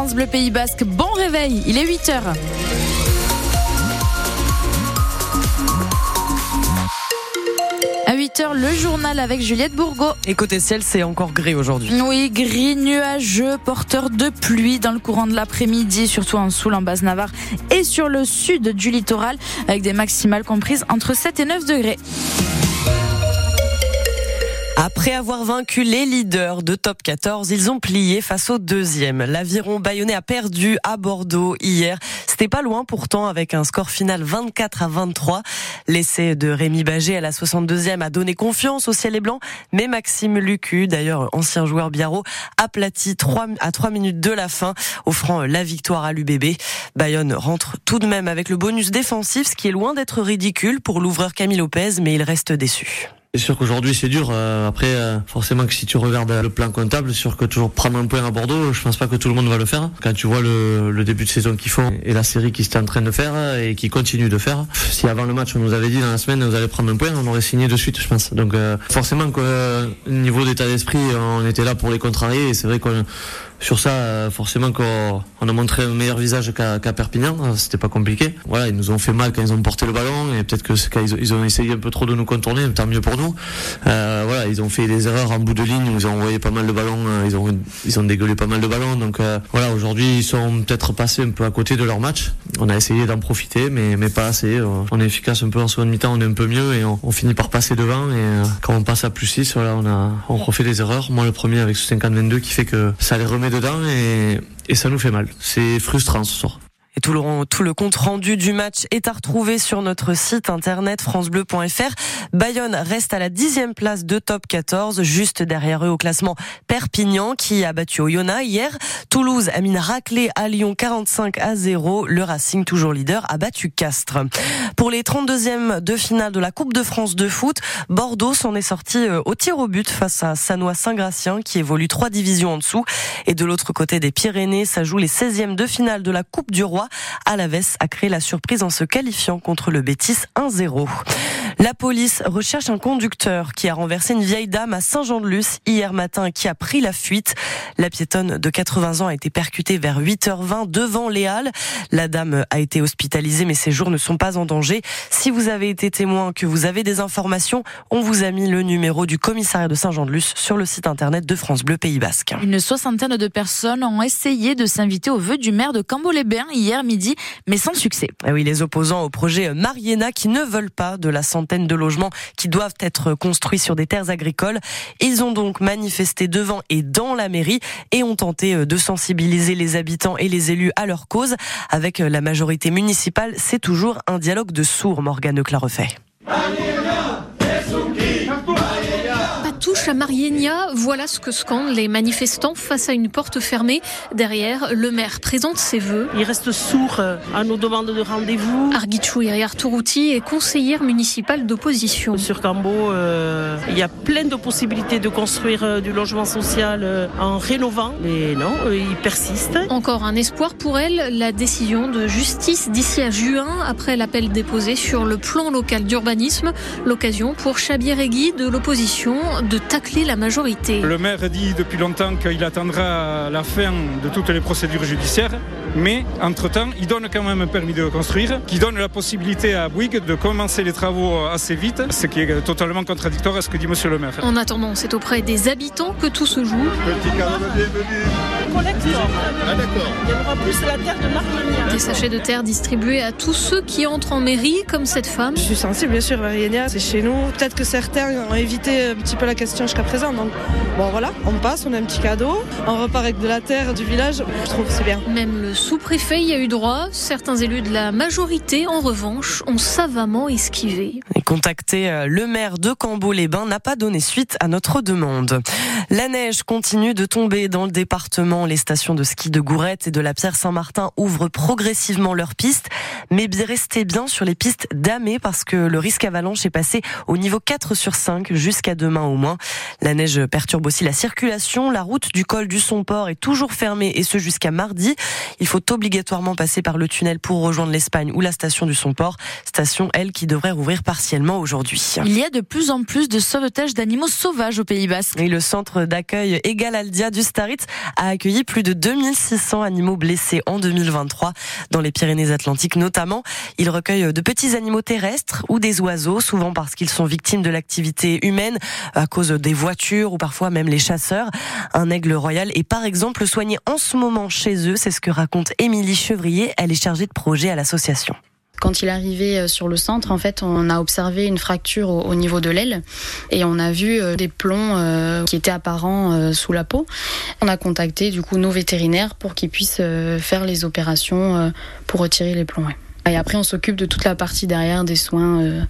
France Bleu Pays Basque. Bon réveil, il est 8h. À 8h, le journal avec Juliette Bourgo. Et côté ciel, c'est encore gris aujourd'hui. Oui, gris, nuageux, porteur de pluie dans le courant de l'après-midi, surtout en Soule, en Basse-Navarre et sur le sud du littoral, avec des maximales comprises entre 7 et 9 degrés. Après avoir vaincu les leaders de top 14, ils ont plié face au deuxième. L'aviron bayonnais a perdu à Bordeaux hier. C'était pas loin pourtant avec un score final 24 à 23. L'essai de Rémi Bagé à la 62e a donné confiance au ciel et blanc, mais Maxime Lucu, d'ailleurs ancien joueur biarro, aplati 3 à 3 minutes de la fin, offrant la victoire à l'UBB. Bayonne rentre tout de même avec le bonus défensif, ce qui est loin d'être ridicule pour l'ouvreur Camille Lopez, mais il reste déçu. C'est sûr qu'aujourd'hui c'est dur. Euh, après, euh, forcément que si tu regardes le plan comptable, sûr que toujours prendre un point à Bordeaux, je pense pas que tout le monde va le faire. Quand tu vois le, le début de saison qu'ils font et la série qu'ils étaient en train de faire et qui continue de faire, si avant le match on nous avait dit dans la semaine vous allez prendre un point, on aurait signé de suite, je pense. Donc euh, forcément que niveau d'état d'esprit, on était là pour les contrarier et c'est vrai qu'on sur ça, forcément qu'on on a montré un meilleur visage qu'à Perpignan, c'était pas compliqué. Voilà, ils nous ont fait mal quand ils ont porté le ballon et peut-être que ils ont essayé un peu trop de nous contourner, tant mieux pour nous. Euh, voilà, ils ont fait des erreurs en bout de ligne, ils ont envoyé pas mal de ballons, euh, ils ont ils dégueulé pas mal de ballons. Donc euh, voilà, aujourd'hui ils sont peut-être passés un peu à côté de leur match. On a essayé d'en profiter, mais mais pas assez. On est efficace un peu en seconde mi-temps, on est un peu mieux et on, finit par passer devant. Et quand on passe à plus 6, voilà, on a on refait des erreurs. Moi le premier avec ce 50-22 qui fait que ça les remet dedans et, et ça nous fait mal. C'est frustrant ce soir. Et tout le, tout le compte rendu du match est à retrouver sur notre site internet francebleu.fr. Bayonne reste à la dixième place de top 14, juste derrière eux au classement Perpignan qui a battu Oyonnax hier. Toulouse a mis une raclée à Lyon 45 à 0. Le Racing, toujours leader, a battu Castres. Pour les 32e de finale de la Coupe de France de foot, Bordeaux s'en est sorti euh, au tir au but face à Sanois Saint-Gratien qui évolue trois divisions en dessous. Et de l'autre côté des Pyrénées, ça joue les 16e de finale de la Coupe du Roi Alaves a créé la surprise en se qualifiant contre le Bétis 1-0. La police recherche un conducteur qui a renversé une vieille dame à Saint-Jean-de-Luz hier matin qui a pris la fuite. La piétonne de 80 ans a été percutée vers 8h20 devant les Halles. La dame a été hospitalisée mais ses jours ne sont pas en danger. Si vous avez été témoin, que vous avez des informations, on vous a mis le numéro du commissariat de Saint-Jean-de-Luz sur le site internet de France Bleu Pays Basque. Une soixantaine de personnes ont essayé de s'inviter au vœu du maire de Cambo-les-Bains hier midi, mais sans succès. Et eh oui, les opposants au projet Mariena qui ne veulent pas de la centaine de logements qui doivent être construits sur des terres agricoles. Ils ont donc manifesté devant et dans la mairie et ont tenté euh, de sensibiliser les habitants et les élus à leur cause. Avec euh, la majorité municipale, c'est toujours un dialogue de sourds, Morgane Clarefait touche à Marienia, voilà ce que scandent les manifestants face à une porte fermée. Derrière, le maire présente ses vœux. Il reste sourd euh, à nos demandes de rendez-vous. Arguichou Arturouti est conseillère municipale d'opposition. Sur Cambo, euh, il y a plein de possibilités de construire euh, du logement social en rénovant, mais non, il persiste. Encore un espoir pour elle, la décision de justice d'ici à juin après l'appel déposé sur le plan local d'urbanisme. L'occasion pour Chabir Egui de l'opposition de Le maire dit depuis longtemps qu'il attendra la fin de toutes les procédures judiciaires, mais entre-temps, il donne quand même un permis de construire, qui donne la possibilité à Bouygues de commencer les travaux assez vite, ce qui est totalement contradictoire à ce que dit monsieur le maire. En attendant, c'est auprès des habitants que tout se joue. Petit Ah d'accord. Il y aura plus la terre de Des sachets de terre distribués à tous ceux qui entrent en mairie, comme cette femme. Je suis sensible, bien sûr, Marienia, c'est chez nous. Peut-être que certains ont évité un petit peu la question jusqu'à présent. Donc bon voilà, on passe, on a un petit cadeau, on repart avec de la terre du village. Je trouve c'est bien. Même le sous-préfet y a eu droit. Certains élus de la majorité, en revanche, ont savamment esquivé. Contacter euh, le maire de Cambo-les-Bains n'a pas donné suite à notre demande. La neige continue de tomber dans le département. Les stations de ski de Gourette et de la Pierre Saint-Martin ouvrent progressivement leurs pistes, mais restez bien sur les pistes damées parce que le risque avalanche est passé au niveau 4 sur 5 jusqu'à demain au moins. La neige perturbe aussi la circulation. La route du col du Somport est toujours fermée et ce jusqu'à mardi. Il faut obligatoirement passer par le tunnel pour rejoindre l'Espagne ou la station du Somport. Station, elle, qui devrait rouvrir partiellement. Aujourd'hui. Il y a de plus en plus de sauvetage d'animaux sauvages au Pays Basque. Et le centre d'accueil Egalaldia du Starit a accueilli plus de 2600 animaux blessés en 2023 dans les Pyrénées-Atlantiques notamment. Il recueille de petits animaux terrestres ou des oiseaux, souvent parce qu'ils sont victimes de l'activité humaine à cause des voitures ou parfois même les chasseurs. Un aigle royal est par exemple soigné en ce moment chez eux, c'est ce que raconte Émilie Chevrier, elle est chargée de projet à l'association. Quand il arrivé euh, sur le centre, en fait, on a observé une fracture au, niveau de l'aile et on a vu euh, des plombs euh, qui étaient apparents sous la peau. On a contacté du coup nos vétérinaires pour qu'ils puissent faire les opérations pour retirer les plombs. Et après, on s'occupe de toute la partie derrière des soins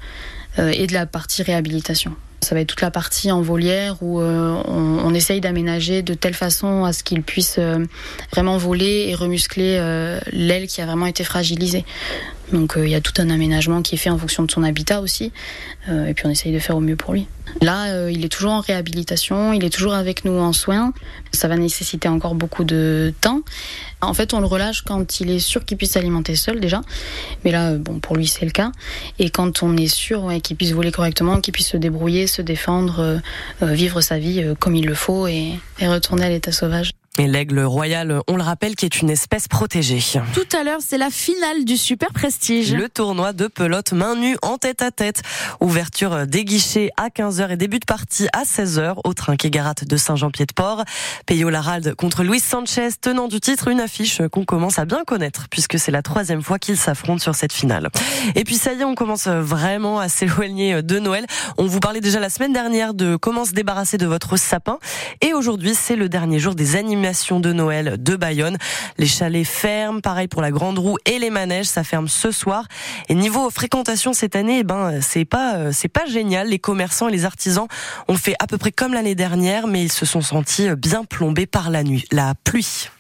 et de la partie réhabilitation. Ça va être toute la partie en volière où on, on, essaye d'aménager de telle façon à ce qu'il puisse vraiment voler et remuscler l'aile qui a vraiment été fragilisée. Donc euh, il y a tout un aménagement qui est fait en fonction de son habitat aussi. Euh, et puis on essaye de faire au mieux pour lui. Là, euh, il est toujours en réhabilitation, il est toujours avec nous en soins. Ça va nécessiter encore beaucoup de temps. En fait, on le relâche quand il est sûr qu'il puisse s'alimenter seul déjà. Mais là, bon, pour lui, c'est le cas. Et quand on est sûr ouais, qu'il puisse voler correctement, qu'il puisse se débrouiller, se défendre, vivre sa vie comme il le faut et, et retourner à l'état sauvage. Et l'aigle royal, on le rappelle, qui est une espèce protégée. Tout à l'heure, c'est la finale du Super Prestige. Le tournoi de pelote main nue en tête à tête. Ouverture des guichets à 15h et début de partie à 16h au Trinquet Garat de Saint-Jean-Pied-de-Port. Peyo Laralde contre Luis Sanchez, tenant du titre, une affiche qu'on commence à bien connaître puisque c'est la troisième fois qu'ils s'affrontent sur cette finale. Et puis ça y est, on commence vraiment à s'éloigner de Noël. On vous parlait déjà la semaine dernière de comment se débarrasser de votre sapin. Et aujourd'hui, c'est le dernier jour des animaux de Noël de Bayonne. Les chalets ferment, pareil pour la Grande Roue et les manèges, ça ferme ce soir. Et niveau fréquentation cette année, eh ben c'est pas euh, c'est pas génial. Les commerçants et les artisans ont fait à peu près comme l'année dernière, mais ils se sont sentis bien plombés par la nuit, la pluie.